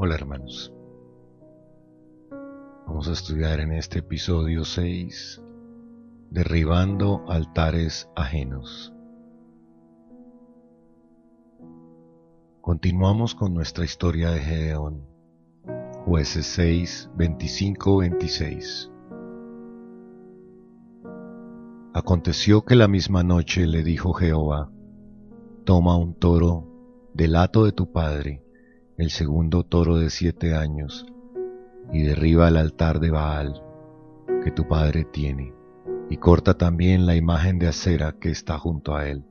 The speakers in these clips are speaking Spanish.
Hola hermanos. Vamos a estudiar en este episodio 6, Derribando altares ajenos. Continuamos con nuestra historia de Gedeón, jueces 6, 25-26. Aconteció que la misma noche le dijo Jehová, Toma un toro del hato de tu padre, el segundo toro de siete años, y derriba el altar de Baal que tu padre tiene, y corta también la imagen de acera que está junto a él.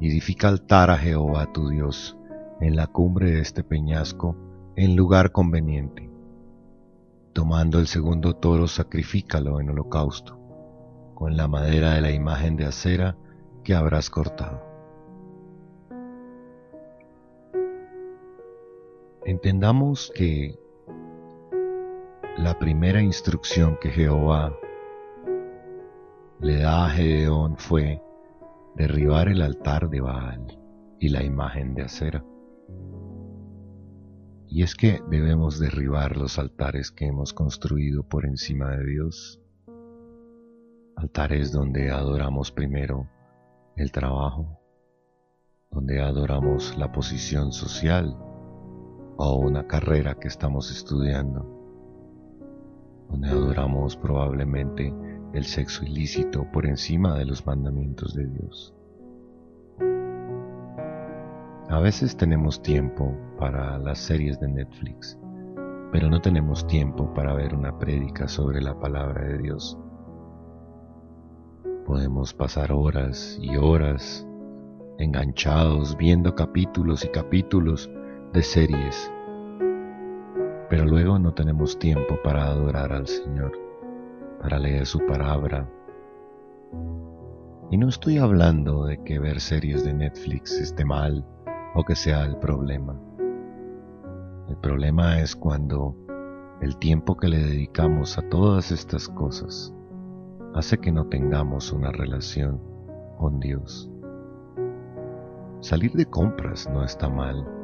Y edifica altar a Jehová tu Dios en la cumbre de este peñasco, en lugar conveniente. Tomando el segundo toro, sacrifícalo en holocausto, con la madera de la imagen de acera que habrás cortado. Entendamos que la primera instrucción que Jehová le da a Gedeón fue derribar el altar de Baal y la imagen de acera. Y es que debemos derribar los altares que hemos construido por encima de Dios. Altares donde adoramos primero el trabajo, donde adoramos la posición social, o una carrera que estamos estudiando, donde adoramos probablemente el sexo ilícito por encima de los mandamientos de Dios. A veces tenemos tiempo para las series de Netflix, pero no tenemos tiempo para ver una prédica sobre la palabra de Dios. Podemos pasar horas y horas enganchados viendo capítulos y capítulos de series, pero luego no tenemos tiempo para adorar al Señor, para leer su palabra. Y no estoy hablando de que ver series de Netflix esté mal o que sea el problema. El problema es cuando el tiempo que le dedicamos a todas estas cosas hace que no tengamos una relación con Dios. Salir de compras no está mal,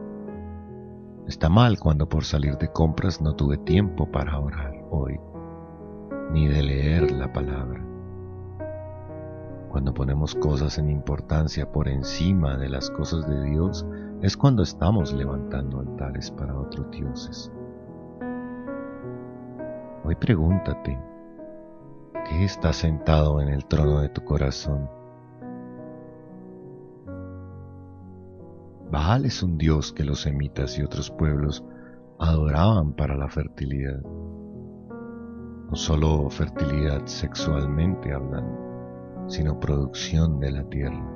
Está mal cuando por salir de compras no tuve tiempo para orar hoy, ni de leer la palabra. Cuando ponemos cosas en importancia por encima de las cosas de Dios, es cuando estamos levantando altares para otros dioses. Hoy pregúntate, ¿qué está sentado en el trono de tu corazón? Baal es un dios que los semitas y otros pueblos adoraban para la fertilidad. No solo fertilidad sexualmente hablando, sino producción de la tierra.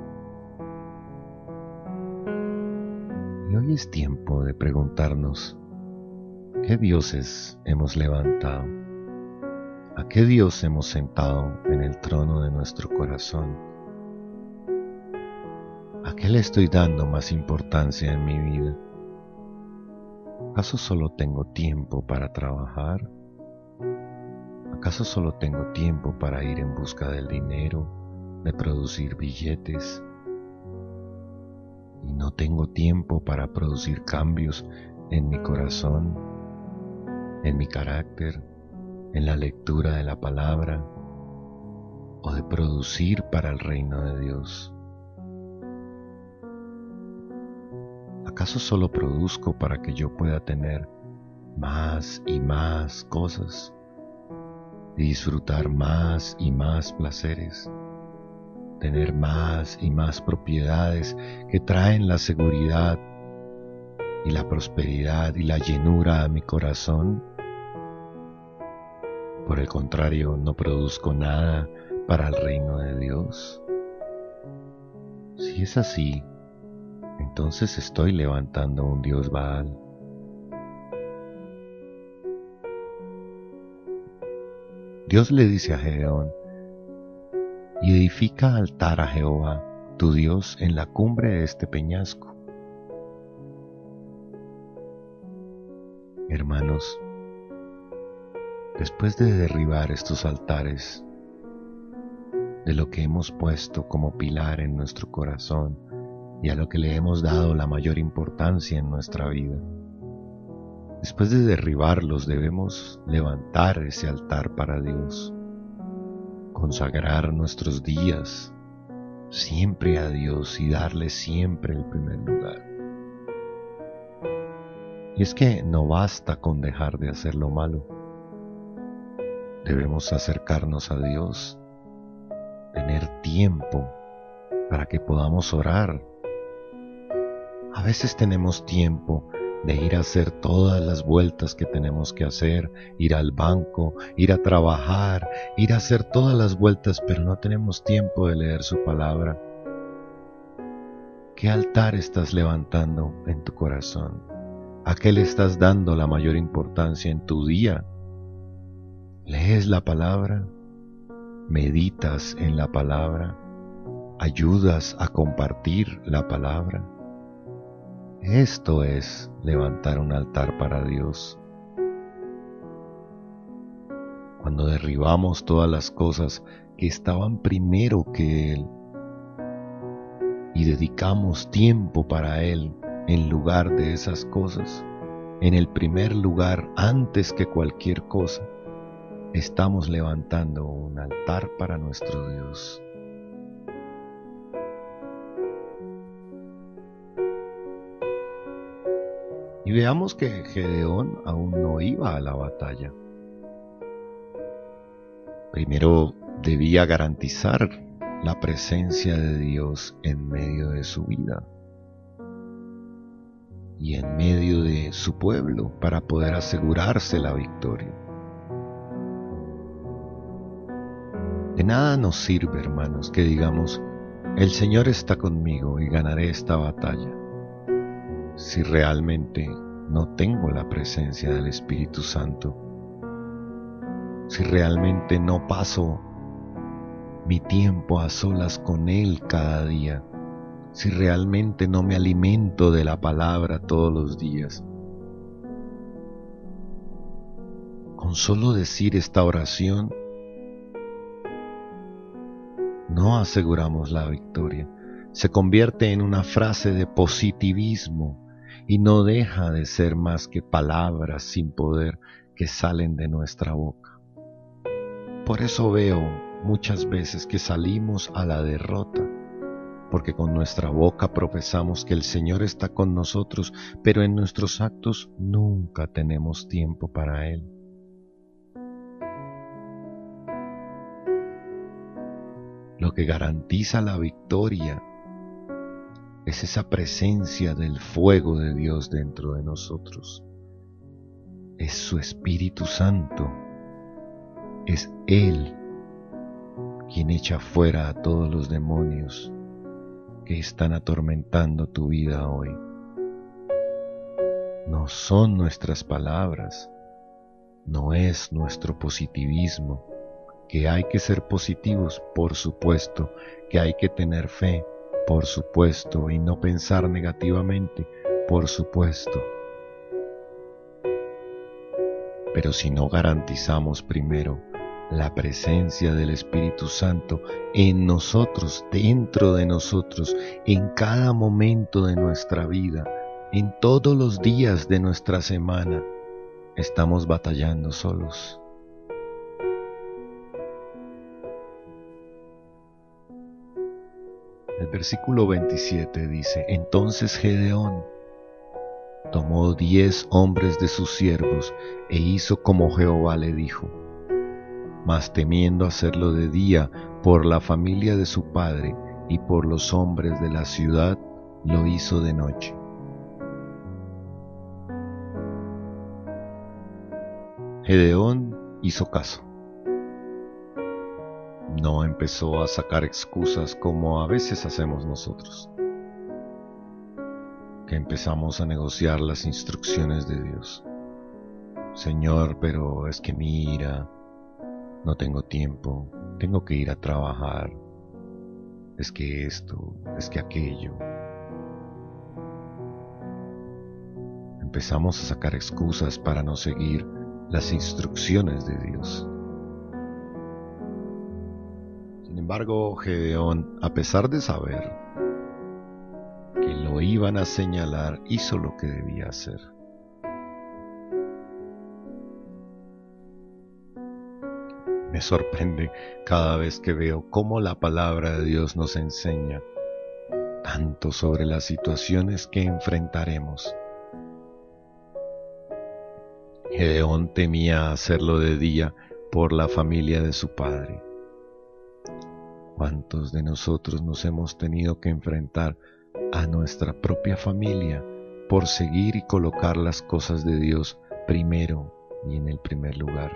Y hoy es tiempo de preguntarnos, ¿qué dioses hemos levantado? ¿A qué Dios hemos sentado en el trono de nuestro corazón? ¿A qué le estoy dando más importancia en mi vida? ¿Acaso solo tengo tiempo para trabajar? ¿Acaso solo tengo tiempo para ir en busca del dinero, de producir billetes? ¿Y no tengo tiempo para producir cambios en mi corazón, en mi carácter, en la lectura de la palabra o de producir para el reino de Dios? ¿Acaso solo produzco para que yo pueda tener más y más cosas y disfrutar más y más placeres? Tener más y más propiedades que traen la seguridad y la prosperidad y la llenura a mi corazón. Por el contrario, no produzco nada para el reino de Dios. Si es así, entonces estoy levantando un dios Baal. Dios le dice a Gedeón, y edifica altar a Jehová, tu Dios, en la cumbre de este peñasco. Hermanos, después de derribar estos altares, de lo que hemos puesto como pilar en nuestro corazón, y a lo que le hemos dado la mayor importancia en nuestra vida. Después de derribarlos debemos levantar ese altar para Dios, consagrar nuestros días siempre a Dios y darle siempre el primer lugar. Y es que no basta con dejar de hacer lo malo. Debemos acercarnos a Dios, tener tiempo para que podamos orar. A veces tenemos tiempo de ir a hacer todas las vueltas que tenemos que hacer, ir al banco, ir a trabajar, ir a hacer todas las vueltas, pero no tenemos tiempo de leer su palabra. ¿Qué altar estás levantando en tu corazón? ¿A qué le estás dando la mayor importancia en tu día? ¿Lees la palabra? ¿Meditas en la palabra? ¿Ayudas a compartir la palabra? Esto es levantar un altar para Dios. Cuando derribamos todas las cosas que estaban primero que Él y dedicamos tiempo para Él en lugar de esas cosas, en el primer lugar antes que cualquier cosa, estamos levantando un altar para nuestro Dios. Y veamos que Gedeón aún no iba a la batalla. Primero debía garantizar la presencia de Dios en medio de su vida y en medio de su pueblo para poder asegurarse la victoria. De nada nos sirve, hermanos, que digamos, el Señor está conmigo y ganaré esta batalla si realmente no tengo la presencia del Espíritu Santo, si realmente no paso mi tiempo a solas con Él cada día, si realmente no me alimento de la palabra todos los días. Con solo decir esta oración, no aseguramos la victoria. Se convierte en una frase de positivismo y no deja de ser más que palabras sin poder que salen de nuestra boca. Por eso veo muchas veces que salimos a la derrota, porque con nuestra boca profesamos que el Señor está con nosotros, pero en nuestros actos nunca tenemos tiempo para Él. Lo que garantiza la victoria es esa presencia del fuego de Dios dentro de nosotros. Es su Espíritu Santo. Es Él quien echa fuera a todos los demonios que están atormentando tu vida hoy. No son nuestras palabras, no es nuestro positivismo, que hay que ser positivos, por supuesto, que hay que tener fe, por supuesto, y no pensar negativamente, por supuesto. Pero si no garantizamos primero la presencia del Espíritu Santo en nosotros, dentro de nosotros, en cada momento de nuestra vida, en todos los días de nuestra semana, estamos batallando solos. El versículo 27 dice, entonces Gedeón tomó diez hombres de sus siervos e hizo como Jehová le dijo, mas temiendo hacerlo de día por la familia de su padre y por los hombres de la ciudad, lo hizo de noche. Gedeón hizo caso no empezó a sacar excusas como a veces hacemos nosotros, que empezamos a negociar las instrucciones de Dios. Señor, pero es que mira, no tengo tiempo, tengo que ir a trabajar, es que esto, es que aquello. Empezamos a sacar excusas para no seguir las instrucciones de Dios. embargo, Gedeón, a pesar de saber que lo iban a señalar, hizo lo que debía hacer. Me sorprende cada vez que veo cómo la palabra de Dios nos enseña tanto sobre las situaciones que enfrentaremos. Gedeón temía hacerlo de día por la familia de su padre. ¿Cuántos de nosotros nos hemos tenido que enfrentar a nuestra propia familia por seguir y colocar las cosas de Dios primero y en el primer lugar?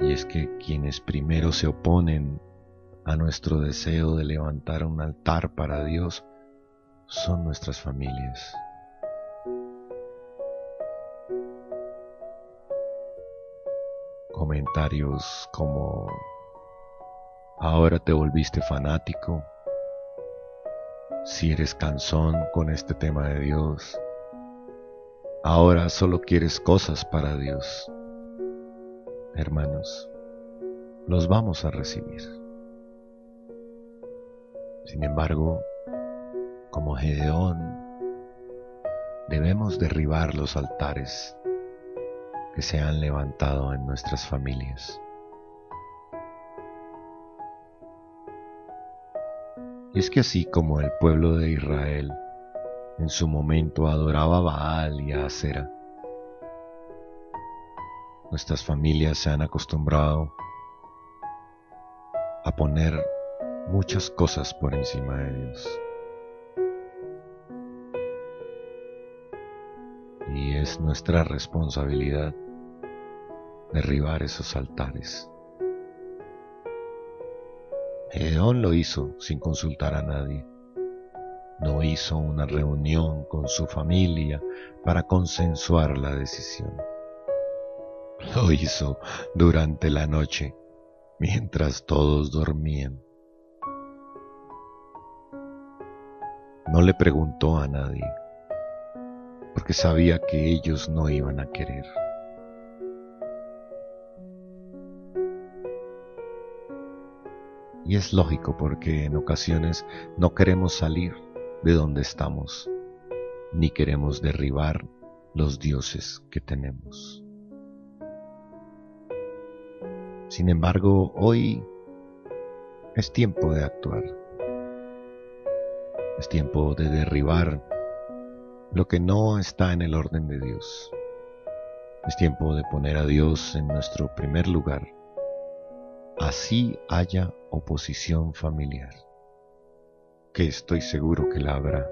Y es que quienes primero se oponen a nuestro deseo de levantar un altar para Dios son nuestras familias. Comentarios como ahora te volviste fanático, si eres cansón con este tema de Dios, ahora solo quieres cosas para Dios. Hermanos, los vamos a recibir. Sin embargo, como Gedeón, debemos derribar los altares que se han levantado en nuestras familias. Y es que así como el pueblo de Israel en su momento adoraba a Baal y a Acera, nuestras familias se han acostumbrado a poner muchas cosas por encima de Dios. Y es nuestra responsabilidad derribar esos altares. Gedeón lo hizo sin consultar a nadie. No hizo una reunión con su familia para consensuar la decisión. Lo hizo durante la noche, mientras todos dormían. No le preguntó a nadie, porque sabía que ellos no iban a querer. Y es lógico porque en ocasiones no queremos salir de donde estamos, ni queremos derribar los dioses que tenemos. Sin embargo, hoy es tiempo de actuar. Es tiempo de derribar lo que no está en el orden de Dios. Es tiempo de poner a Dios en nuestro primer lugar. Así haya oposición familiar, que estoy seguro que la habrá.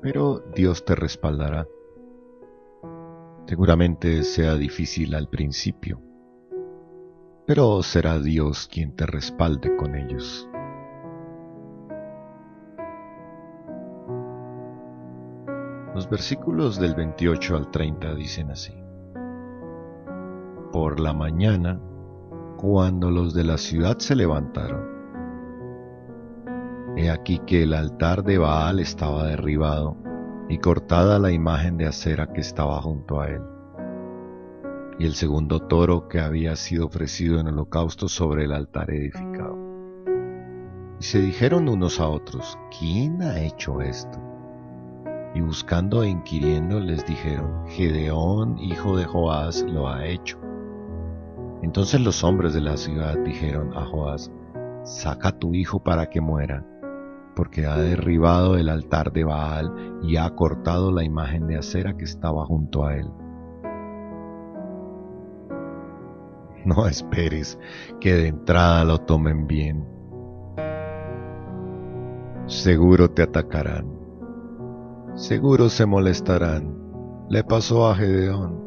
Pero Dios te respaldará. Seguramente sea difícil al principio, pero será Dios quien te respalde con ellos. Los versículos del 28 al 30 dicen así. Por la mañana, cuando los de la ciudad se levantaron, he aquí que el altar de Baal estaba derribado y cortada la imagen de acera que estaba junto a él, y el segundo toro que había sido ofrecido en holocausto sobre el altar edificado. Y se dijeron unos a otros, ¿quién ha hecho esto? Y buscando e inquiriendo les dijeron, Gedeón, hijo de Joás, lo ha hecho. Entonces los hombres de la ciudad dijeron a Joás, saca a tu hijo para que muera, porque ha derribado el altar de Baal y ha cortado la imagen de acera que estaba junto a él. No esperes que de entrada lo tomen bien. Seguro te atacarán Seguro se molestarán. Le pasó a Gedeón.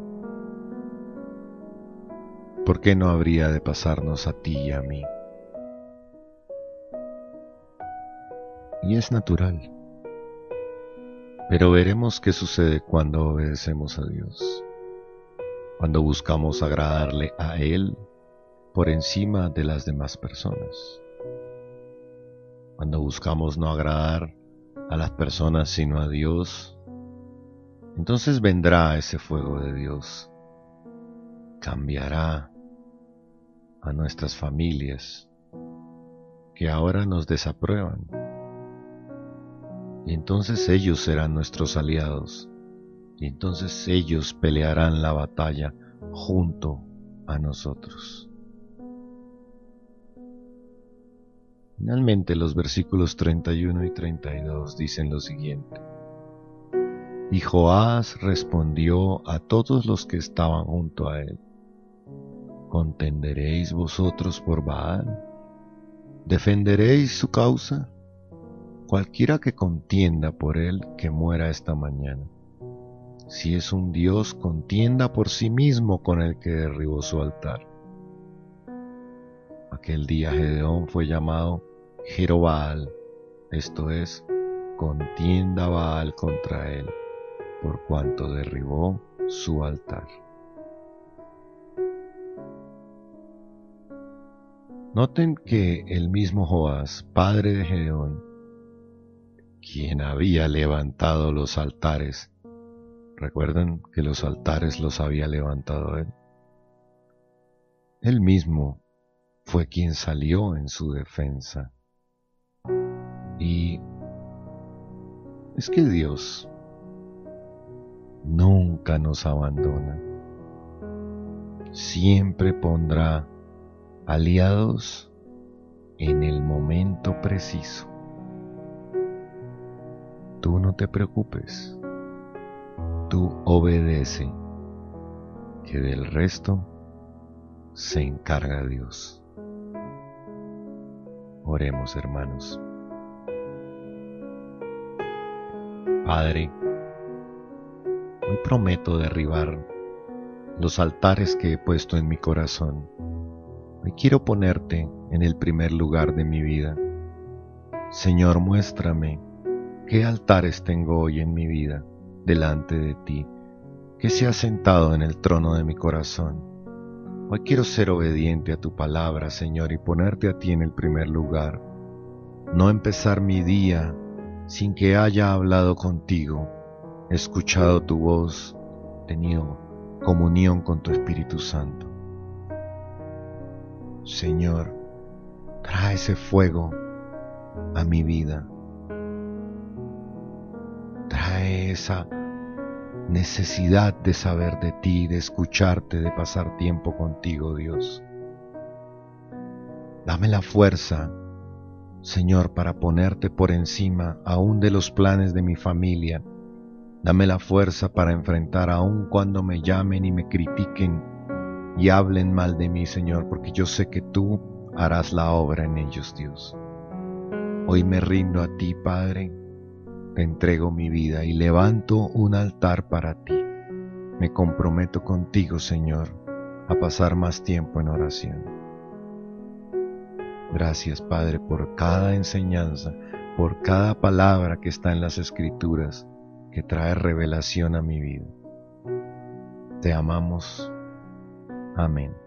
¿Por qué no habría de pasarnos a ti y a mí? Y es natural. Pero veremos qué sucede cuando obedecemos a Dios, cuando buscamos agradarle a Él por encima de las demás personas, cuando buscamos no agradar a las personas sino a Dios, entonces vendrá ese fuego de Dios, cambiará a nuestras familias que ahora nos desaprueban. Y entonces ellos serán nuestros aliados y entonces ellos pelearán la batalla junto a nosotros. Finalmente los versículos 31 y 32 dicen lo siguiente. Y Joás respondió a todos los que estaban junto a él, ¿contenderéis vosotros por Baal? ¿Defenderéis su causa? Cualquiera que contienda por él, que muera esta mañana. Si es un Dios, contienda por sí mismo con el que derribó su altar. Aquel día Gedeón fue llamado Jerobaal, esto es, contienda Baal contra él, por cuanto derribó su altar. Noten que el mismo Joás, padre de Gedeón, quien había levantado los altares, recuerdan que los altares los había levantado él, él mismo fue quien salió en su defensa. Y es que Dios nunca nos abandona. Siempre pondrá aliados en el momento preciso. Tú no te preocupes, tú obedece, que del resto se encarga Dios. Oremos hermanos. Padre, hoy prometo derribar los altares que he puesto en mi corazón Hoy quiero ponerte en el primer lugar de mi vida. Señor, muéstrame qué altares tengo hoy en mi vida delante de ti, que se ha sentado en el trono de mi corazón. Hoy quiero ser obediente a tu palabra, Señor, y ponerte a ti en el primer lugar. No empezar mi día sin que haya hablado contigo, escuchado tu voz, tenido comunión con tu Espíritu Santo. Señor, trae ese fuego a mi vida. Trae esa necesidad de saber de ti, de escucharte, de pasar tiempo contigo, Dios. Dame la fuerza, Señor, para ponerte por encima aún de los planes de mi familia. Dame la fuerza para enfrentar aún cuando me llamen y me critiquen y hablen mal de mí, Señor, porque yo sé que tú harás la obra en ellos, Dios. Hoy me rindo a ti, Padre, te entrego mi vida y levanto un altar para ti. Me comprometo contigo, Señor, a pasar más tiempo en oración. Gracias, Padre, por cada enseñanza, por cada palabra que está en las Escrituras que trae revelación a mi vida. Te amamos Amén.